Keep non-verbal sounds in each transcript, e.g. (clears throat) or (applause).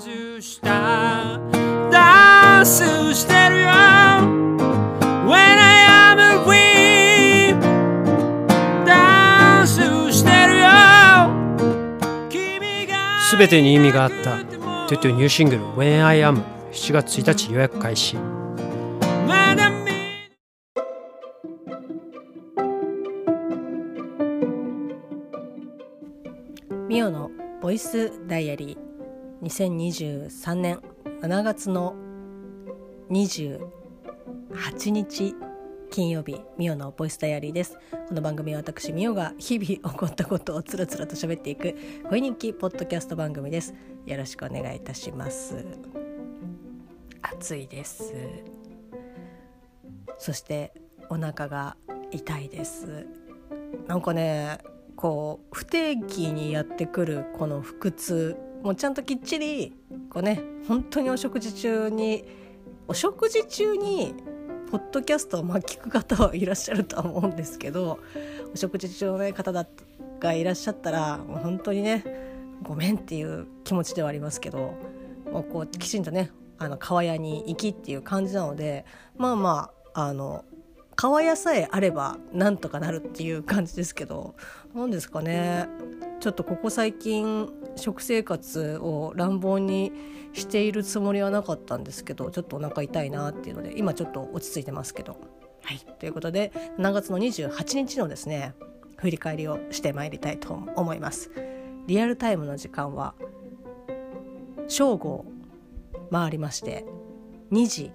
外した。ダンスしてるよ。When I am free ダンスしてるよ。君がすべてに意味があった。トゥトゥニューシングル When I Am 7月1日予約開始。ミオのボイスダイアリー2023年7月の28日金曜日ミオのボイスダイアリーです。この番組は私ミオが日々起こったことをつらつらと喋っていく恋人気ポッドキャスト番組です。よろしくお願いいたします。暑いです。そしてお腹が痛いです。なんかねこう不定期にやってくるこの腹痛もうちゃんときっちりこうね本当にお食事中にお食事中にポッドキャストを聞く方はいらっしゃるとは思うんですけどお食事中の、ね、方だがいらっしゃったらもう本当にねごめんっていう気持ちではありますけどもうこうきちんとねあの川屋に行きっていう感じなのでまあまああの川屋さえあればなんとかなるっていう感じですけど何ですかねちょっとここ最近食生活を乱暴にしているつもりはなかったんですけどちょっとお腹痛いなっていうので今ちょっと落ち着いてますけど。はい、ということで7月の28日のですね振り返りをしてまいりたいと思います。リアルタイムの時間は正午を回りまして2時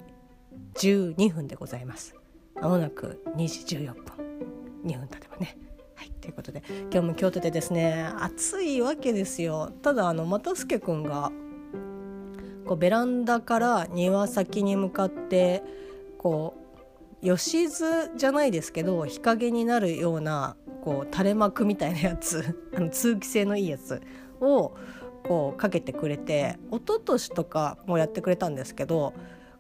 12分でございます。まもなく2時14分2分経てばね。はい、ということで今日も京都でですね暑いわけですよただあの又助君がこうベランダから庭先に向かってこう吉津じゃないですけど日陰になるようなこう垂れ幕みたいなやつ (laughs) あの通気性のいいやつをこうかけてくれて一昨年とかもやってくれたんですけど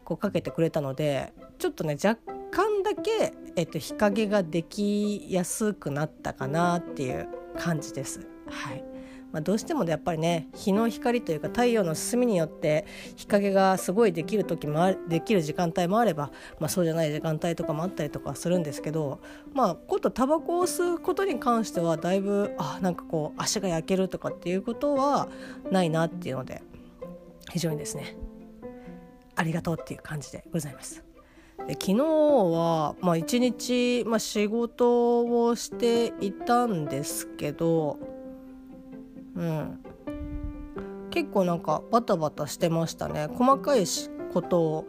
こうかけてくれたのでちょっとね若干だけ、えっと、日陰ができやすくなったかなっていう感じです。はいまあ、どうしてもやっぱりね日の光というか太陽の進みによって日陰がすごいできる時もできる時間帯もあれば、まあ、そうじゃない時間帯とかもあったりとかするんですけどまあことタバコを吸うことに関してはだいぶあなんかこう足が焼けるとかっていうことはないなっていうので非常にですねありがとうっていう感じでございます。昨日は、まあ、一日、まあ、仕事をしていたんですけど、うん、結構なんかバタバタしてましたね。細かいことを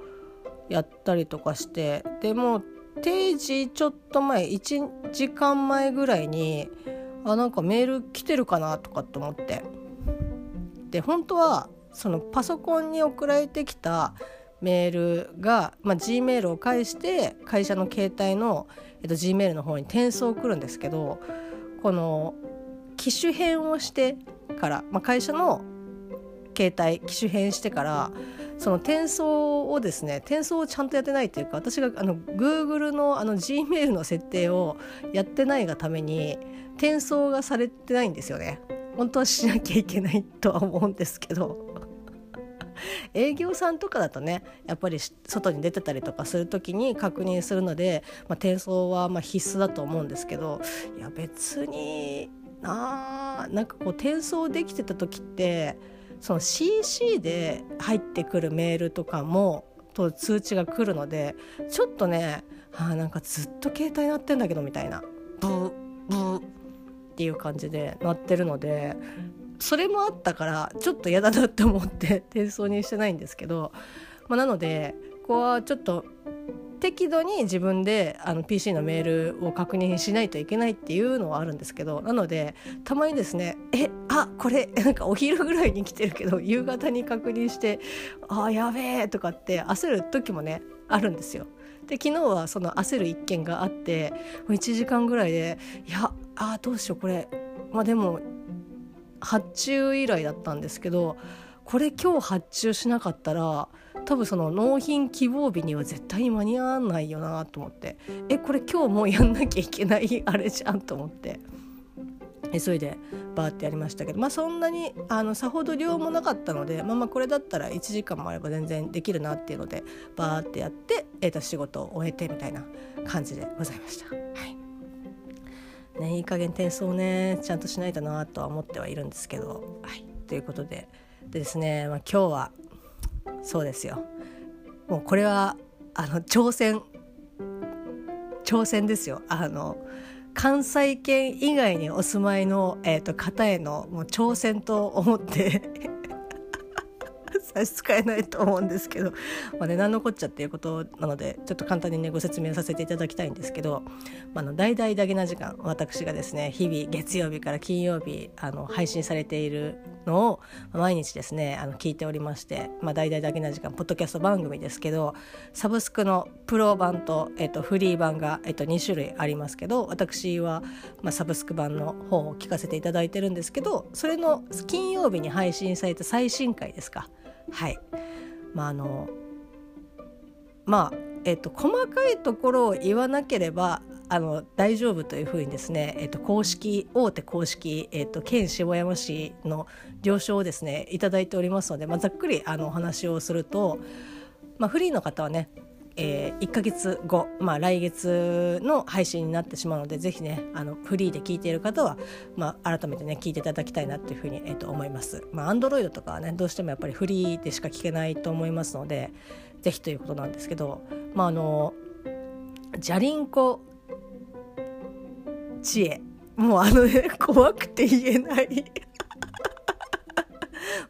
やったりとかして。でも定時ちょっと前1時間前ぐらいにあなんかメール来てるかなとかって思って。で本当はそのパソコンに送られてきたメールが、まあ、G メールを介して会社の携帯の、えっと、G メールの方に転送来るんですけどこの機種変をしてから、まあ、会社の携帯機種変してからその転送をですね転送をちゃんとやってないというか私があの Google のあの G メールの設定をやってないがために転送がされてないんですよね。本当はしなきゃいけないとは思うんですけど営業さんとかだとねやっぱり外に出てたりとかする時に確認するので、まあ、転送はま必須だと思うんですけどいや別にななんかこう転送できてた時ってその CC で入ってくるメールとかもと通知が来るのでちょっとねあなんかずっと携帯鳴ってんだけどみたいなブーブーっていう感じで鳴ってるのでそれもあったからちょっと嫌だなって思って (laughs) 転送にしてないんですけど、まあ、なのでここはちょっと適度に自分であの PC のメールを確認しないといけないっていうのはあるんですけどなのでたまにですね「えあこれ (laughs) なんかお昼ぐらいに来てるけど夕方に確認してあやべえ」とかって焦る時もねあるんですよ。で昨日はその焦る一件があってもう1時間ぐらいでいやあどうしようこれまあでも発注依頼だったんですけどこれ今日発注しなかったら多分その納品希望日には絶対に間に合わないよなと思って。えこれ今日もうやんなきゃいけない？(laughs) あれじゃんと思って。急いでバーってやりましたけど。まあそんなにあのさほど量もなかったのでまあまあこれだったら1時間もあれば全然できるなっていうのでバーってやって、えー、と仕事を終えてみたいな感じでございました。はい。ね、いい加減転送ねちゃんとしないとなとは思ってはいるんですけど。はい、ということで。でですね、まあ、今日はそうですよ。もうこれはあの挑戦。挑戦ですよ。あの関西圏以外にお住まいの、えーと、方へのもう挑戦と思って差し支えないと思うんですけど、まあね、何のこっちゃっていうことなのでちょっと簡単にねご説明させていただきたいんですけど、まあ、の大々だけな時間私がですね日々月曜日から金曜日あの配信されているのを毎日ですねあの聞いておりまして、まあ、大々だけな時間ポッドキャスト番組ですけどサブスクのプロ版と、えっと、フリー版が、えっと、2種類ありますけど私は、まあ、サブスク版の方を聞かせていただいてるんですけどそれの金曜日に配信された最新回ですか。はい。まああのまあえっと細かいところを言わなければあの大丈夫というふうにですね、えっと、公式大手公式、えっと、県下山市の了承をですね頂いておりますので、まあ、ざっくりあのお話をすると、まあ、フリーの方はねえー、1ヶ月後、まあ、来月の配信になってしまうのでぜひねあのフリーで聞いている方は、まあ、改めてね聞いていただきたいなっていうふうに、えー、と思います。まあ、Android とかはねどうしてもやっぱりフリーでしか聞けないと思いますのでぜひということなんですけど、まあ、あのじゃりんこ知恵もうあのね怖くて言えない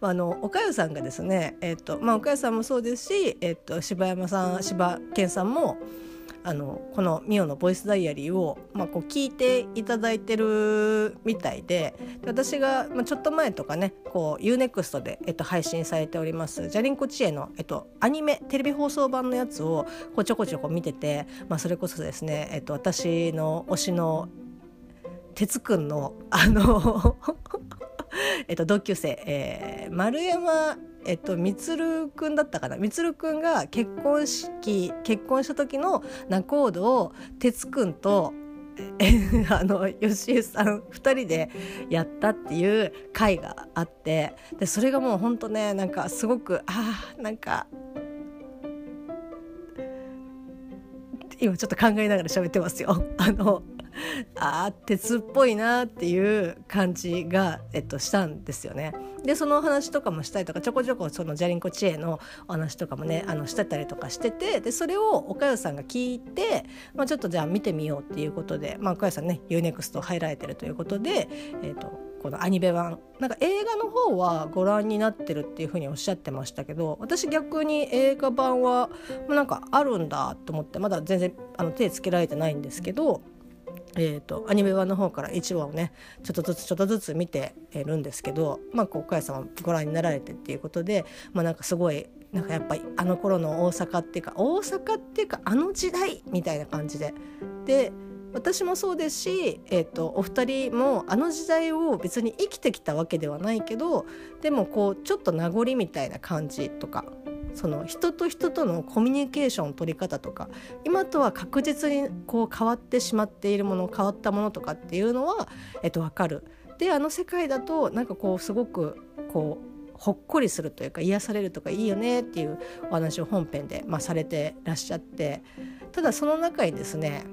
あの岡代さんがですね、えーとまあ、岡代さんもそうですし、えーと、柴山さん柴健さんもあのこのミオのボイスダイアリーを、まあ、こう聞いていただいてるみたいで私が、まあ、ちょっと前とかねこう UNEXT で、えっと、配信されております「じゃりんこ知恵の」えっと、アニメテレビ放送版のやつをこうちょこちょこ見てて、まあ、それこそですね、えっと、私の推しの哲くんのあの (laughs) えっと、同級生、えー、丸山えっと、みつるくんだったかなみつるくんが結婚式結婚した時の仲人を哲くんと (laughs) あの吉江さん2人でやったっていう回があってでそれがもうほんとねなんかすごくあーなんか今ちょっと考えながら喋ってますよ。あの (laughs) あ鉄っぽいなっていう感じが、えっと、したんですよね。でその話とかもしたりとかちょこちょこそのジャリンコ知恵のお話とかもねあのしてたりとかしててでそれを岡代さんが聞いて、まあ、ちょっとじゃあ見てみようっていうことで、まあ、岡代さんね UNEXT 入られてるということで、えっとこのアニメ版なんか映画の方はご覧になってるっていうふうにおっしゃってましたけど私逆に映画版はなんかあるんだと思ってまだ全然あの手つけられてないんですけどえーと、アニメ版の方から1話をねちょっとずつちょっとずつ見てるんですけどまあ岡谷さんはご覧になられてっていうことでまあなんかすごいなんかやっぱりあの頃の大阪っていうか大阪っていうかあの時代みたいな感じで。で私もそうですし、えーとお二人もあの時代を別に生きてきたわけではないけどでもこうちょっと名残みたいな感じとかその人と人とのコミュニケーション取り方とか今とは確実にこう変わってしまっているもの変わったものとかっていうのは、えっと、分かる。であの世界だとなんかこうすごくこうほっこりするというか癒されるとかいいよねっていうお話を本編で、まあ、されてらっしゃってただその中にですね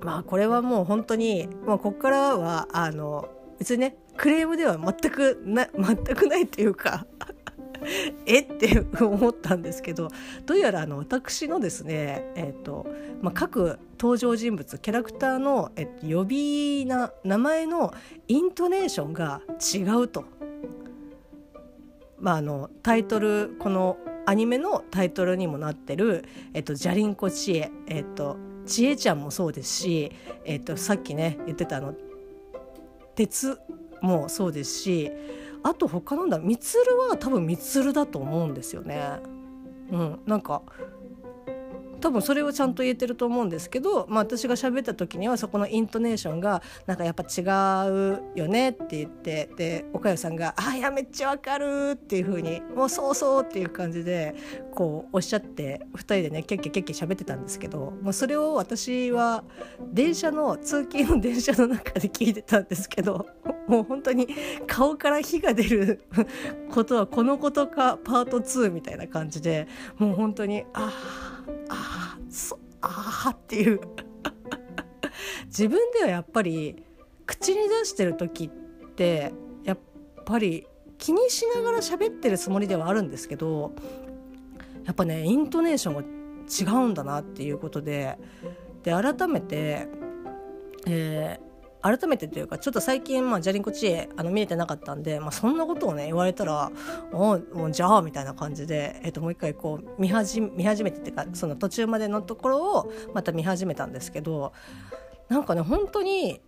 まあこれはもう本当に、まあ、ここからはあの別にねクレームでは全くな (laughs) 全くないというか (laughs) え？(laughs) って思ったんですけどどうやらあの私のですね、えーとまあ、各登場人物キャラクターの、えっと、呼び名名前のイントネーションが違うと。まあ、あのタイトルこのアニメのタイトルにもなってる「えっと、じゃりんこ知恵」えっと「ちえちゃん」もそうですし、えっと、さっきね言ってたあの「鉄」もそうですしあと他なんだみつるは多分みつるだと思うんですよね。うん、なんか多分それをちゃんと言えてると思うんですけど、まあ、私が喋った時にはそこのイントネーションがなんかやっぱ違うよねって言ってで岡代さんが「あいやめっちゃわかる」っていう風に「もうそうそう」っていう感じでこうおっしゃって2人でねキャッキャキャッキャ喋ってたんですけど、まあ、それを私は電車の通勤の電車の中で聞いてたんですけど (laughs) もう本当に顔から火が出る (laughs) ことはこのことかパート2みたいな感じでもう本当にああああそあっていう。(laughs) 自分ではやっぱり口に出してる時ってやっぱり気にしながら喋ってるつもりではあるんですけどやっぱねイントネーションが違うんだなっていうことでで改めて、えー、改めてというかちょっと最近、まあ、ジャリンコ知恵あの見えてなかったんで、まあ、そんなことをね言われたら「おおじゃあ」みたいな感じで、えー、ともう一回こう見始見始めてっていうかその途中までのところをまた見始めたんですけどなんかね本当に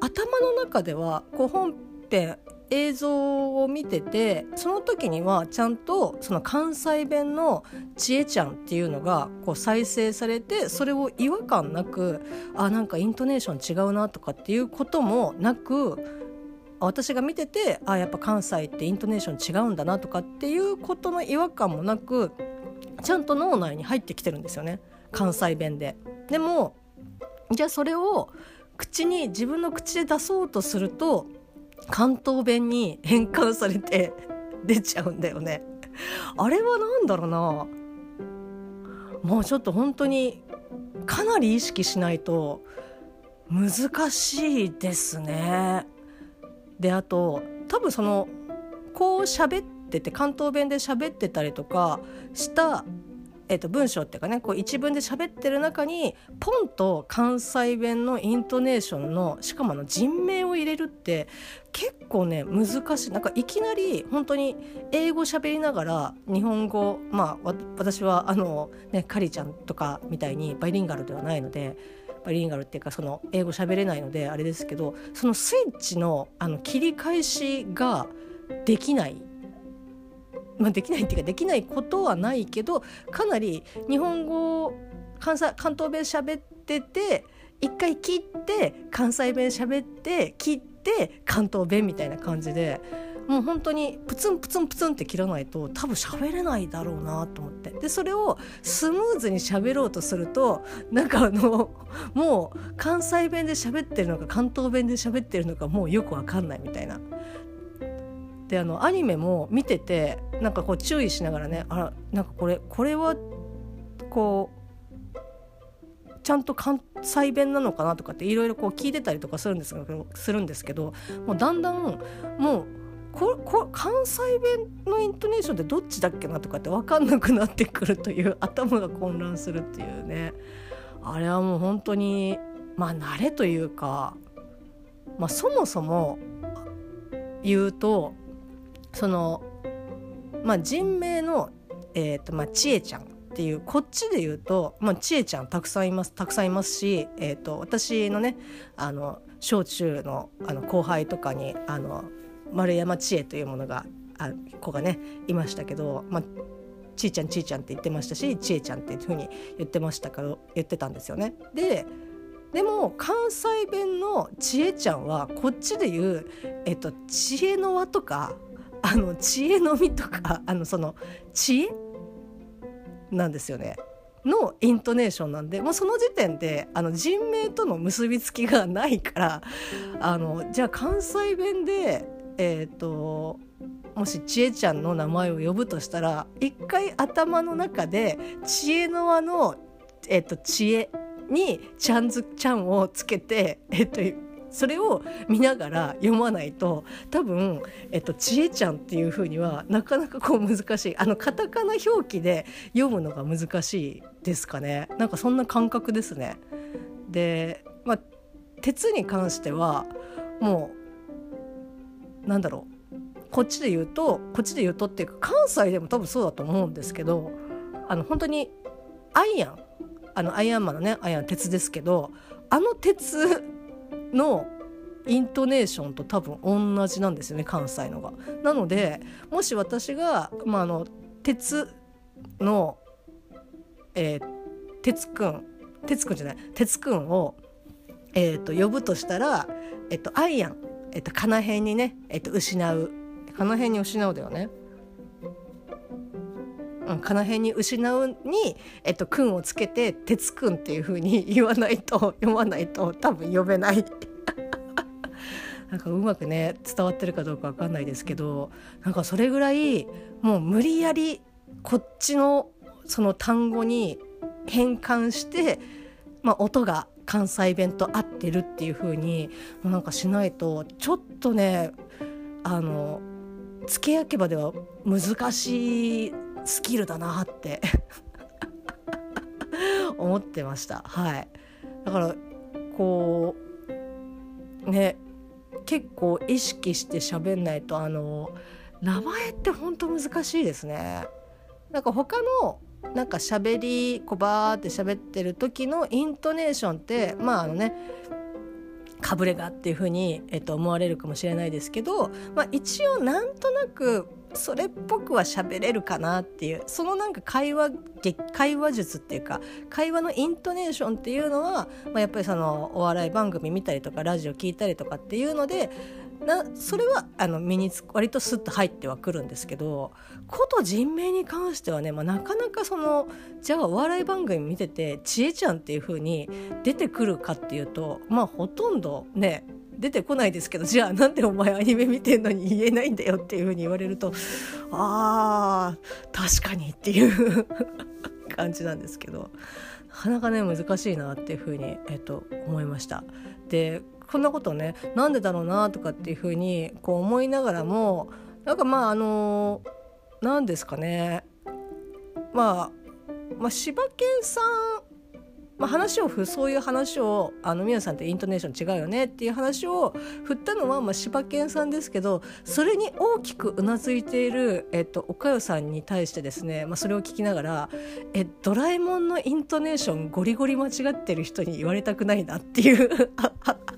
頭の中ではこう本編映像を見ててその時にはちゃんとその関西弁の「ちえちゃん」っていうのがこう再生されてそれを違和感なくあなんかイントネーション違うなとかっていうこともなく私が見ててあやっぱ関西ってイントネーション違うんだなとかっていうことの違和感もなくちゃんと脳内に入ってきてるんですよね関西弁で。でもじゃあそれを口に自分の口で出そうとすると関東弁に変換されて (laughs) 出ちゃうんだよね。あれは何だろうなもうちょっと本当にかなり意識しないと難しいですね。であと多分そのこう喋ってて関東弁で喋ってたりとかしたえー、と文章っていうかねこう一文で喋ってる中にポンと関西弁のイントネーションのしかもあの人名を入れるって結構ね難しいなんかいきなり本当に英語喋りながら日本語まあ私はあのねカリちゃんとかみたいにバイリンガルではないので。バイリンガルっていうかその英語喋れないのであれですけどそのスイッチのあの切り返しができないまあ、できないっていうかできないことはないけどかなり日本語関西関東弁喋ってて一回切って関西弁喋って切って関東弁みたいな感じでもう本当にプツンプツンプツンって切らないと多分喋れないだろうなと思って。でそれをスムーズに喋ろうとするとなんかあのもう関西弁で喋ってるのか関東弁で喋ってるのかもうよく分かんないみたいな。であのアニメも見ててなんかこう注意しながらねあらなんかこれこれはこうちゃんと関西弁なのかなとかっていろいろ聞いてたりとかするんですけどするんですけどもうだんだんもうここ関西弁のイントネーションってどっちだっけなとかって分かんなくなってくるという頭が混乱するっていうね。あれはもう本当にまあ慣れというか、まあ、そもそも言うとその、まあ、人名の、えーとまあ、ちえちゃんっていうこっちで言うと、まあ、ちえちゃんたくさんいますたくさんいますし、えーと、私のねあの小中のあの後輩とかにあの丸山千恵というものがあ子がねいましたけど、まあ、ちいちゃんちいちゃんって言ってましたしちえちゃんっていうふうに言ってましたから言ってたんですよね。ででも関西弁のちえちゃんはこっちで言う、えっと、知恵の輪とかあの知恵の実とか (laughs) あのその知恵なんですよね。のイントネーションなんでもうその時点であの人名との結びつきがないからあのじゃあ関西弁でえっ、ー、ともし知恵ちゃんの名前を呼ぶとしたら一回頭の中で知恵の輪の、えーと、知恵にちゃんずちゃんをつけて、えっ、ー、とそれを見ながら読まないと多分、えっと、ちえちゃんっていうふうにはなかなかこう難しい。あのカタカナ表記で読むのが難しいですかね。なんかそんな感覚ですね。で、まあ、鉄に関してはもうなんだろう。こっちで言うとこっちで言うとっていうか関西でも多分そうだと思うんですけどあの本当にアイアン。あのアイアンマンのねアイアン鉄ですけどあの鉄のイントネーションと多分同じなんですよね関西のが。なのでもし私が、まあ、あの鉄の、えー、哲くん哲くんじゃない哲くんを、えー、と呼ぶとしたら、えっと、アイアン、えっと、かなへんにね、えっと、失うかなへんに失うだよね。うん、かなへんに失うに、えっと、くんをつけて「鉄くん」っていう風に言わないと (laughs) 読まないと多分呼べない。(laughs) なんかうまくね伝わってるかどうか分かんないですけどなんかそれぐらいもう無理やりこっちのその単語に変換して、まあ、音が関西弁と合ってるっていう風にもうなんかしないとちょっとねあの付け焼け場では難しいスキルだなって。(laughs) 思ってました。はい。だからこうね結構意識して喋んないとあの名前って本当難しいですね。なんか他のなんか喋りこうバーって喋ってる時のイントネーションってまああのねかぶれがっていうふうに、えっと、思われるかもしれないですけど、まあ、一応なんとなくそれっぽくは喋れるかなっていうそのなんか会話会話術っていうか会話のイントネーションっていうのは、まあ、やっぱりそのお笑い番組見たりとかラジオ聞いたりとかっていうのでなそれはあの身につ割とスッと入ってはくるんですけどこと人名に関してはね、まあ、なかなかそのじゃあお笑い番組見てて「ちえちゃん」っていう風に出てくるかっていうとまあほとんどね出てこないですけどじゃあなんでお前アニメ見てんのに言えないんだよっていう風に言われるとあー確かにっていう (laughs) 感じなんですけどなかなかね難しいなっていう風にえっと思いました。でこんなことねなんでだろうなとかっていう風にこう思いながらもなんかまああの何ですかね。まあまあ柴犬さんまあ、話を振そういう話をあの宮さんってイントネーション違うよねっていう話を振ったのは、まあ、柴犬さんですけどそれに大きくうなずいている、えっと、おかよさんに対してですね、まあ、それを聞きながらえドラえもんのイントネーションゴリゴリ間違ってる人に言われたくないなっていう (laughs)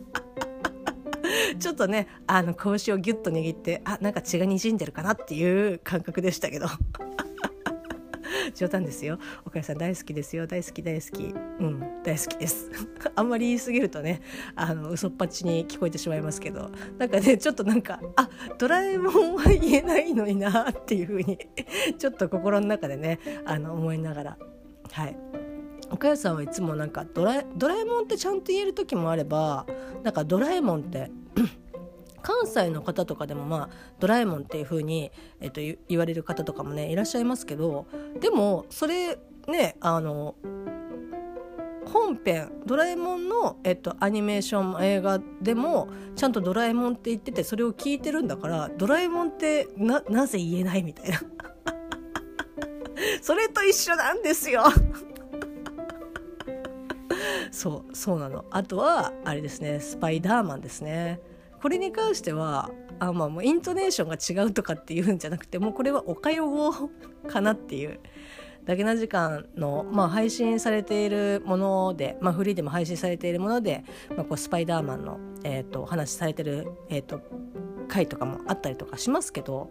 (laughs) ちょっとねあの拳をギュッと握ってあなんか血がにじんでるかなっていう感覚でしたけど。(laughs) 冗談ですよ。岡谷さん大好きですよ。大好き大好き。うん大好きです。(laughs) あんまり言い過ぎるとねあの嘘っぱちに聞こえてしまいますけど。なんかねちょっとなんかあドラえもんは言えないのになっていう風にちょっと心の中でねあの思いながら。はい。岡谷さんはいつもなんかドラドラえもんってちゃんと言える時もあればなんかドラえもんって (clears throat) 関西の方とかでもまあドラえもんっていう風に、えっと、言われる方とかもねいらっしゃいますけどでもそれねあの本編ドラえもんの、えっと、アニメーション映画でもちゃんとドラえもんって言っててそれを聞いてるんだからドラえもんってななぜ言えないみたいな。(laughs) それと一緒なんですよ。(laughs) (laughs) そうそうなの。あとはあれですねスパイダーマンですね。これに関してはあまあもうイントネーションが違うとかっていうんじゃなくてもうこれはおかよ語かなっていう。だけな時間の、まあ、配信されているもので、まあ、フリーでも配信されているもので、まあ、こうスパイダーマンの、えーと、話されてる、えーと、回とかもあったりとかしますけど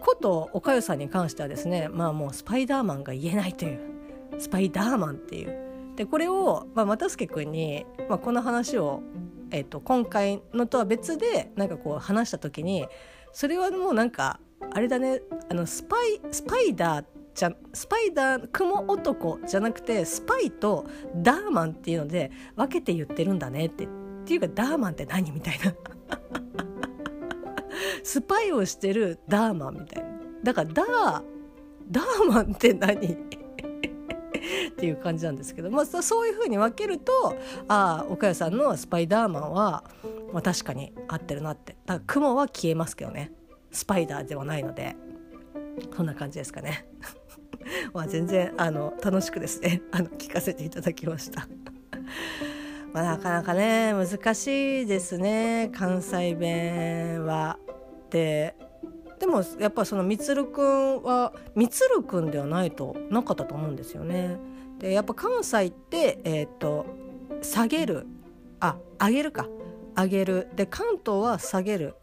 ことおかよさんに関してはですねまあもうスパイダーマンが言えないという。スパイダーマンっていう。でこれを、まあ、又助君に、まあ、この話をえーと、今回のとは別でなんかこう話した時にそれはもうなんかあれだねあのスパイスパイダーじゃスパイダー雲男じゃなくてスパイとダーマンっていうので分けて言ってるんだねってっていうかダーマンって何みたいな。(laughs) スパイをしてるダーマンみたいな。だからダーダーマンって何？っていう感じなんですけど、まあ、そういうふうに分けるとああ岡谷さんのスパイダーマンは、まあ、確かに合ってるなってだから雲は消えますけどねスパイダーではないのでそんな感じですかね。(laughs) まあ全然あの楽しくですねあの聞かせていただきました。(laughs) まあ、なかなかね難しいですね関西弁は。ででもやっぱそのみつるくんはみつるくんではないとなかったと思うんですよね。でやっぱ関西ってえっ、と下げる。あ上げるか。上げる。で関東は下げる。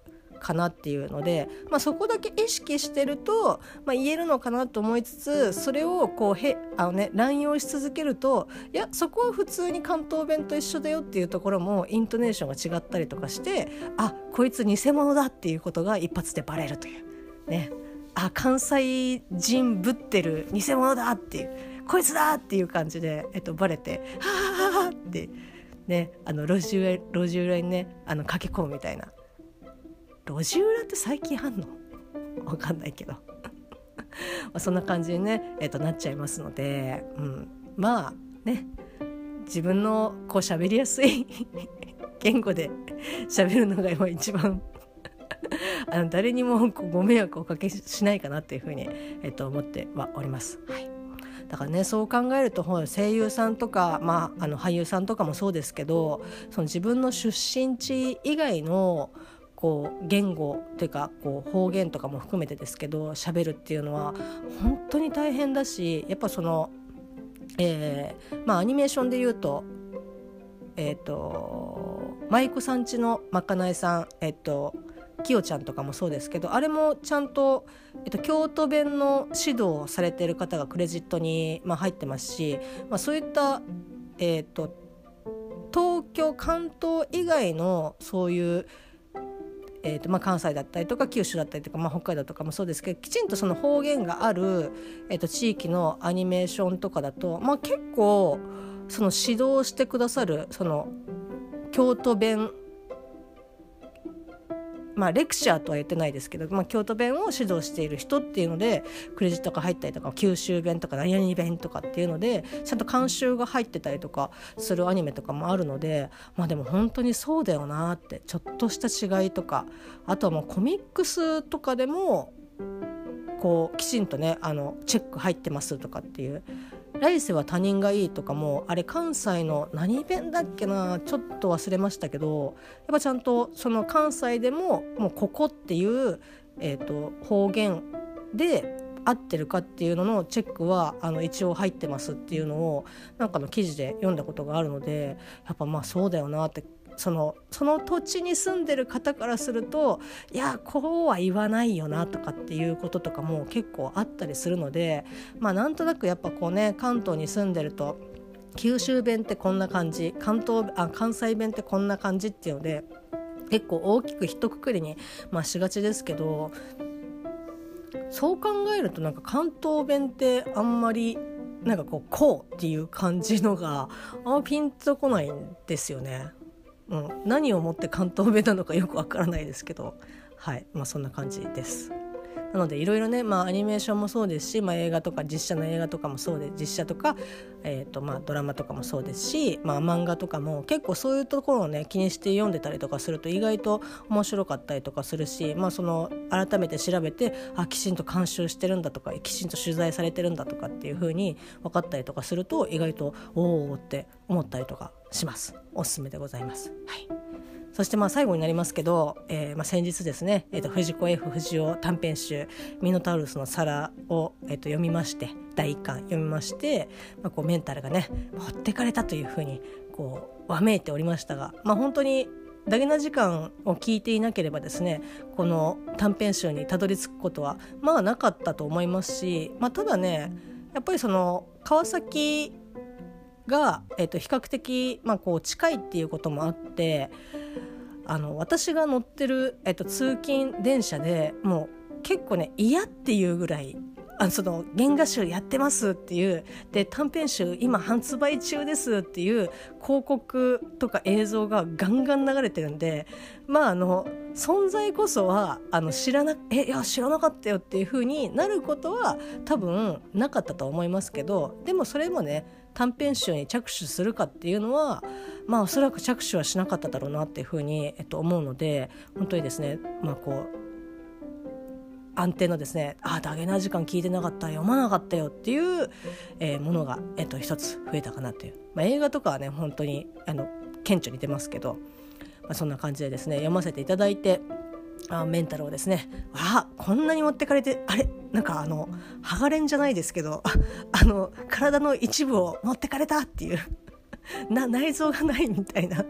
かなっていうので、まあ、そこだけ意識してると、まあ、言えるのかなと思いつつそれをこうへあの、ね、乱用し続けるといやそこは普通に関東弁と一緒だよっていうところもイントネーションが違ったりとかしてあこいつ偽物だっていうことが一発でバレるという。ね。あ関西人ぶってる偽物だっていう。こいつだっていう感じで、えっと、バレて「はあはあ」ってねあの路地裏路地裏にねあの駆け込むみたいな。路地裏って最近あんの？(laughs) わかんないけど。(laughs) そんな感じにね、えっと、なっちゃいますので、うん、まあね。自分のこう喋りやすい (laughs) 言語で喋るのが今一番あの誰にもご迷惑をおかけしないかなっていうふうに、えっと、思ってはおります。はい。だからねそう考えると声優さんとか、まあ、あの俳優さんとかもそうですけどその自分の出身地以外のこう言語っていうかこう方言とかも含めてですけど喋るっていうのは本当に大変だしやっぱその、えー、まあアニメーションで言うとえっ、ー、と舞妓さんちのまかないさんえっ、ー、ときよちゃんとかもそうですけどあれもちゃんと、えっと、京都弁の指導をされてる方がクレジットに、まあ、入ってますし、まあ、そういった、えっと、東京関東以外のそういうえーとまあ、関西だったりとか九州だったりとか、まあ、北海道とかもそうですけどきちんとその方言がある、えーと、地域のアニメーションとかだと、まあ、結構その指導してくださるその京都弁まあ、レクチャーとは言ってないですけど、まあ、京都弁を指導している人っていうのでクレジットが入ったりとか九州弁とか何々弁とかっていうのでちゃんと監修が入ってたりとかするアニメとかもあるのでまあでも本当にそうだよなってちょっとした違いとかあとはもうコミックスとかでもこうきちんとねあのチェック入ってますとかっていう来世は他人がいいとかもあれ関西の何弁だっけなちょっと忘れましたけどやっぱちゃんとその関西でももうここっていう、えーと、方言で合ってるかっていうののチェックはあの一応入ってますっていうのをなんかの記事で読んだことがあるのでやっぱまあそうだよなってそのその土地に住んでる方からするといやこうは言わないよなとかっていうこととかも結構あったりするのでまあなんとなくやっぱこうね関東に住んでると九州弁ってこんな感じ関東あ関西弁ってこんな感じっていうので結構大きく一括りに、まあ、しがちですけどそう考えるとなんか関東弁ってあんまりなんかこうこうっていう感じのがあんまピンとこないんですよね。うん、何をもって関東弁なのかよくわからないですけど。はい。まあそんな感じです。なのでいろいろね、まあ、アニメーションもそうですし、まあ、映画とか実写の映画とかもそうで実写とか、えーとまあ、ドラマとかもそうですし、まあ、漫画とかも結構そういうところをね気にして読んでたりとかすると意外と面白かったりとかするし、まあ、その改めて調べてあきちんと監修してるんだとかきちんと取材されてるんだとかっていうふうに分かったりとかすると意外とおおって思ったりとかしますおすすめでございます。はいそしてまあ最後になりますけど、えー、まあ先日ですね、えー、と藤子 F 不二雄短編集「ミノタウルスの皿を」え、と読みまして第1巻読みまして、まあ、こうメンタルがね持ってかれたというふうにこうわめいておりましたが、まあ、本当にダゲな時間を聞いていなければですねこの短編集にたどり着くことはまあなかったと思いますし、まあ、ただねやっぱりその川崎が、えー、と比較的、まあ、こう近いっていうこともあってあの私が乗ってる、えっと、通勤電車でもう結構ね嫌っていうぐらいあその原画集やってますっていうで短編集今発売中ですっていう広告とか映像がガンガン流れてるんでまああの存在こそはあの知らなえいや知らなかったよっていう風になることは多分なかったと思いますけどでもそれもね短編集に着手するかっていうのはまあおそらく着手はしなかっただろうなっていうふうに、えっと、思うので本当にですねまあこう安定のですねああダゲな時間聞いてなかった読まなかったよっていう、えー、ものが、えっと、一つ増えたかなっていう、まあ、映画とかはね本当にあの顕著に出ますけど、まあ、そんな感じでですね読ませていただいてあメンタルをですねあこんなに持ってかれてあれなんかあの剥がれんじゃないですけどあの体の一部を持ってかれたっていうな内臓がないみたいな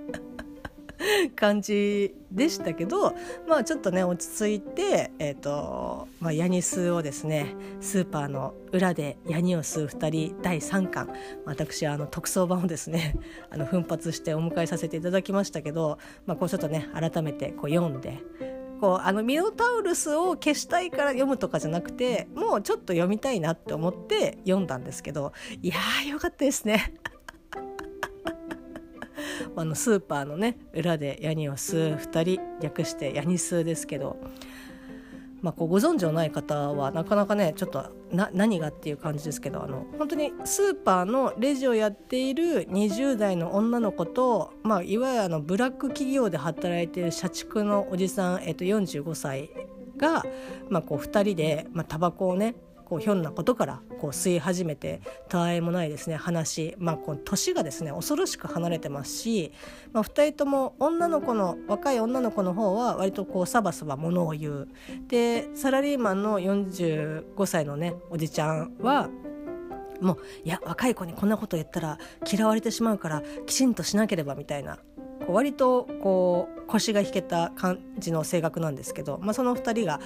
(laughs) 感じでしたけどまあちょっとね落ち着いて、えーとまあ、ヤニスをですねスーパーの裏でヤニを吸う2人第3巻私あの特装版をですねあの奮発してお迎えさせていただきましたけど、まあ、こうちょっとね改めてこう読んで。こうあのミノタウルスを消したいから読むとかじゃなくてもうちょっと読みたいなって思って読んだんですけどいやーよかったですね。(laughs) あのスーパーのね裏でヤニを吸う2人略してヤニスーですけど、まあ、こうご存知のない方はなかなかねちょっと何がっていう感じですけどあの本当にスーパーのレジをやっている20代の女の子と、まあ、いわゆるあのブラック企業で働いている社畜のおじさん、えっと、45歳が、まあ、こう2人で、まあ、タバコをねこうひょんなことからこう吸い始めてたわいもないですね話、まあ、こう年がですね恐ろしく離れてますし、まあ、2人とも女の子の若い女の子の方は割とこうサバサバものを言う。でサラリーマンの45歳のねおじちゃんはもういや若い子にこんなこと言ったら嫌われてしまうからきちんとしなければみたいな。こう割とこう腰が引けた感じの性格なんですけど、まあ、その2人が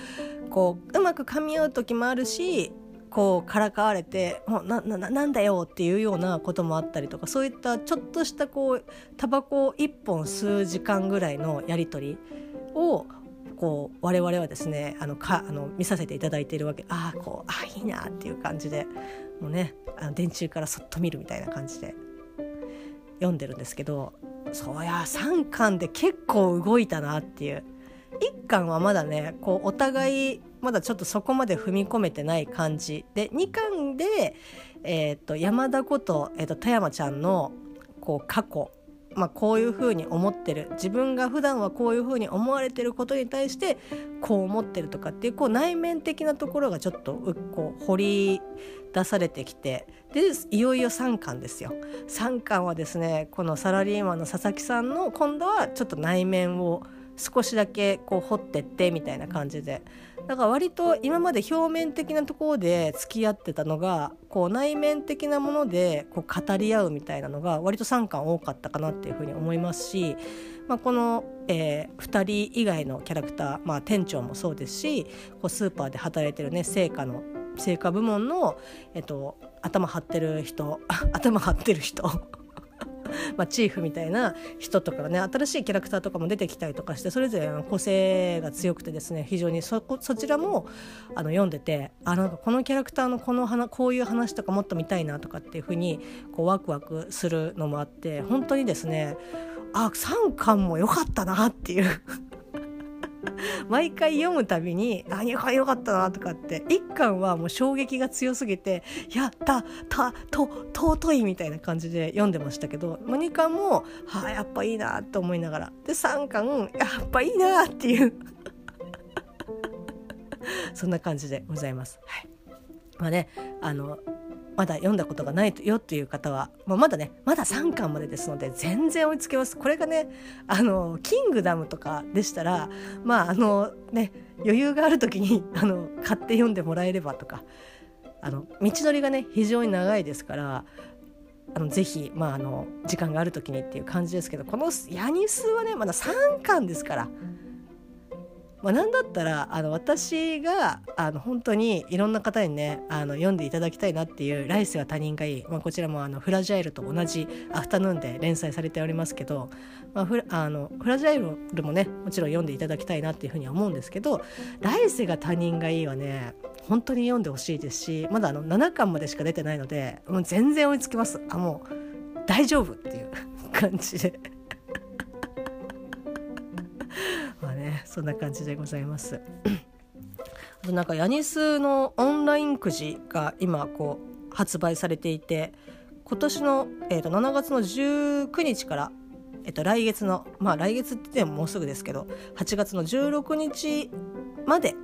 こううまく噛み合う時もあるしこうからかわれて「もうなななんだよ」っていうようなこともあったりとかそういったちょっとしたこうタバコを1本吸う時間ぐらいのやり取りをこう我々はですねあのかあの見させていただいているわけ。ああこうあいいなっていう感じでもうねあの電柱からそっと見るみたいな感じで。読んでるんですけどそうや3巻で結構動いたなっていう。1巻はまだねこうお互いまだちょっとそこまで踏み込めてない感じ。で2巻で、えーと、山田こと,、えーと田山ちゃんのこう過去。まあ、こういうふうに思ってる。自分が普段はこういうふうに思われてることに対してこう思ってるとかっていうこう内面的なところがちょっとこう掘り出されてきてでいよいよ3巻ですよ。3巻はですねこのサラリーマンの佐々木さんの今度はちょっと内面を少しだけこう掘ってってみたいな感じで。だから割と今まで表面的なところで付き合ってたのがこう内面的なものでこう語り合うみたいなのが割と3巻多かったかなっていうふうに思いますし、まあ、この、えー、2人以外のキャラクター、まあ、店長もそうですしこうスーパーで働いてるね成果の成果部門の、えっと、頭張ってる人 (laughs) 頭張ってる人 (laughs) まあ、チーフみたいな人とかね新しいキャラクターとかも出てきたりとかしてそれぞれ個性が強くてですね非常にそそちらもあの読んでてあなんかこのキャラクターのこの話こういう話とかもっと見たいなとかっていうふうにこうワクワクするのもあって本当にですねあ3巻も良かったなっていう (laughs) 毎回読むたびに「あ2巻よかったな」とかって1巻はもう衝撃が強すぎて「やったたと尊い」みたいな感じで読んでましたけど、2巻も「はあやっぱいいな」と思いながら。で3巻「やっぱいいな」っていう。(laughs) そんな感じでございます。はい。まあね、あのまだ読んだことがないよっていう方は、まあ、まだねまだ3巻までですので全然追いつけますこれがねあのキングダムとかでしたらまああのね余裕がある時にあの買って読んでもらえればとかあの道のりがね非常に長いですからあのぜひ、まあ、あの時間がある時にっていう感じですけどこの「ヤニス」はねまだ3巻ですから。まあ、なんだったらあの私があの本当にいろんな方にねあの読んでいただきたいなっていう「来世は他人がいい」まあ、こちらもあのフラジャイルと同じアフタヌーンで連載されておりますけど、まあ、フラあのフラジャイルもねもちろん読んでいただきたいなっていうふうには思うんですけど「来世が他人がいい」はね本当に読んでほしいですしまだあの7巻までしか出てないのでもう全然追いつきますあもう大丈夫っていう感じで。そんな感じでございます。(coughs) あとなんかヤニスのオンラインくじが今こう発売されていて今年の、えー、と7月の19日から、えー、と来月のまあ来月って言ってももうすぐですけど8月の16日まで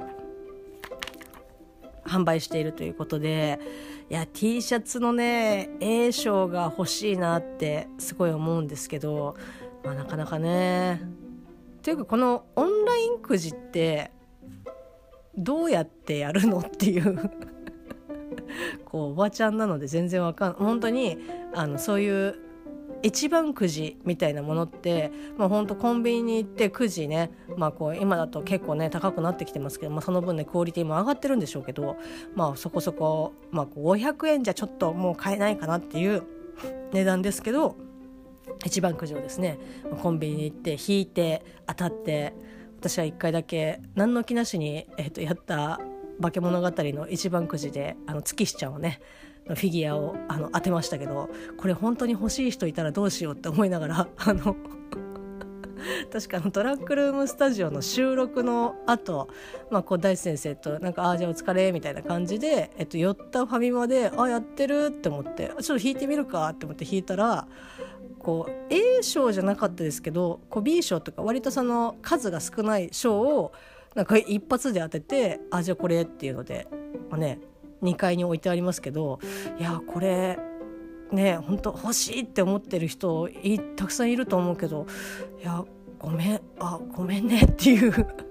販売しているということでいや T シャツのね A 賞が欲しいなってすごい思うんですけど、まあ、なかなかねっていうかこのオンラインくじってどうやってやるのっていう (laughs) こうおばちゃんなので全然わかん本当にあのそういう一番くじみたいなものって、まあ、ほんとコンビニに行ってくじね、まあ、こう今だと結構ね高くなってきてますけど、まあ、その分ねクオリティも上がってるんでしょうけど、まあ、そこそこ、まあ、500円じゃちょっともう買えないかなっていう値段ですけど一番くじをですね。コンビニに行って引いて当たって私は1回だけ何の気なしに、えっとやった化け物語の一番くじであの月日ちゃんをねフィギュアをあの当てましたけどこれ本当に欲しい人いたらどうしようって思いながらあの (laughs) 確かあのトラックルームスタジオの収録の後、まあこう大地先生となんか「ああじゃあお疲れ」みたいな感じで、えっと、寄ったファミマで「あやってる」って思って「ちょっと弾いてみるか」って思って弾いたらこう A 賞じゃなかったですけどこう B 賞とか割とその数が少ない賞をなんか一発で当てて「あじゃあこれ」っていうので、まあね、2階に置いてありますけどいやこれね本当欲しいって思ってる人たくさんいると思うけどいやごめんあごめんねっていう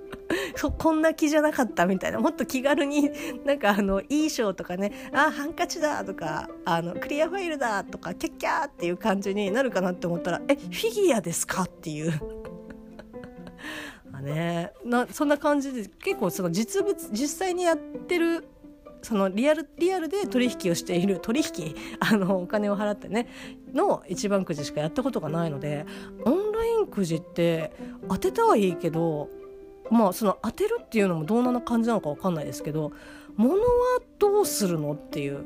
(laughs) こんな気じゃなかったみたいなもっと気軽になんかあのいい賞とかねあハンカチだとかあのクリアファイルだとかキャッキャーっていう感じになるかなって思ったらえフィギュアですかっていう。(laughs) あね、なそんな感じで結構その実物実際にやってるそのリアルリアルで取引をしている取引 (laughs) あのお金を払ってねの一番くじしかやったことがないのでオンラインくじって当てたはいいけどまあその当てるっていうのもどんな感じなのか分かんないですけど物はどうするのっていう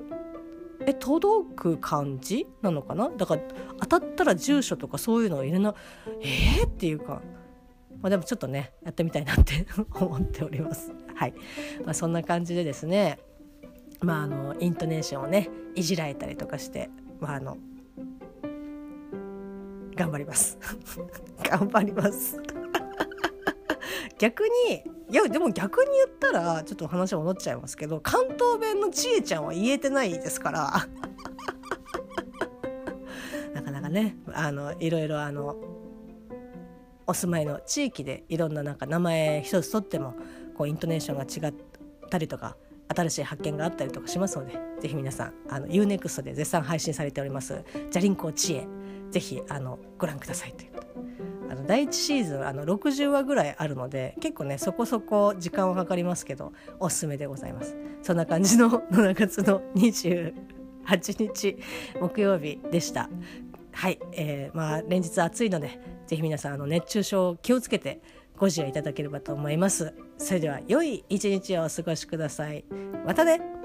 え届く感じなのかな？だから当たったら住所とかそういうのを入れなえー、っていうか。まあ、でもちょっとねやってみたいなって (laughs) 思っております。はい、まあ、そんな感じでですねまあ、あのイントネーションをねいじられたりとかして、まあ、あの頑張ります (laughs) 頑張ります逆にいやでも逆に言ったらちょっと話戻っちゃいますけど関東弁のちえちゃんは言えてないですから。(laughs) なかなかねあのいろいろあのお住まいの地域でいろんななんか名前一つとってもこうイントネーションが違ったりとか新しい発見があったりとかしますのでぜひ皆さんあの UNEXT で絶賛配信されております「じゃりんこ知恵」ぜひあのご覧くださいということあの第1シーズンあの60話ぐらいあるので結構ねそこそこ時間はかかりますけどおすすめでございます。そんな感じの (laughs) 7月の28日木曜日でした。はい、えー、まあ連日暑いのでぜひ皆さんあの熱中症気をつけてご自愛いただければと思います。それでは良い一日をお過ごしください。またね。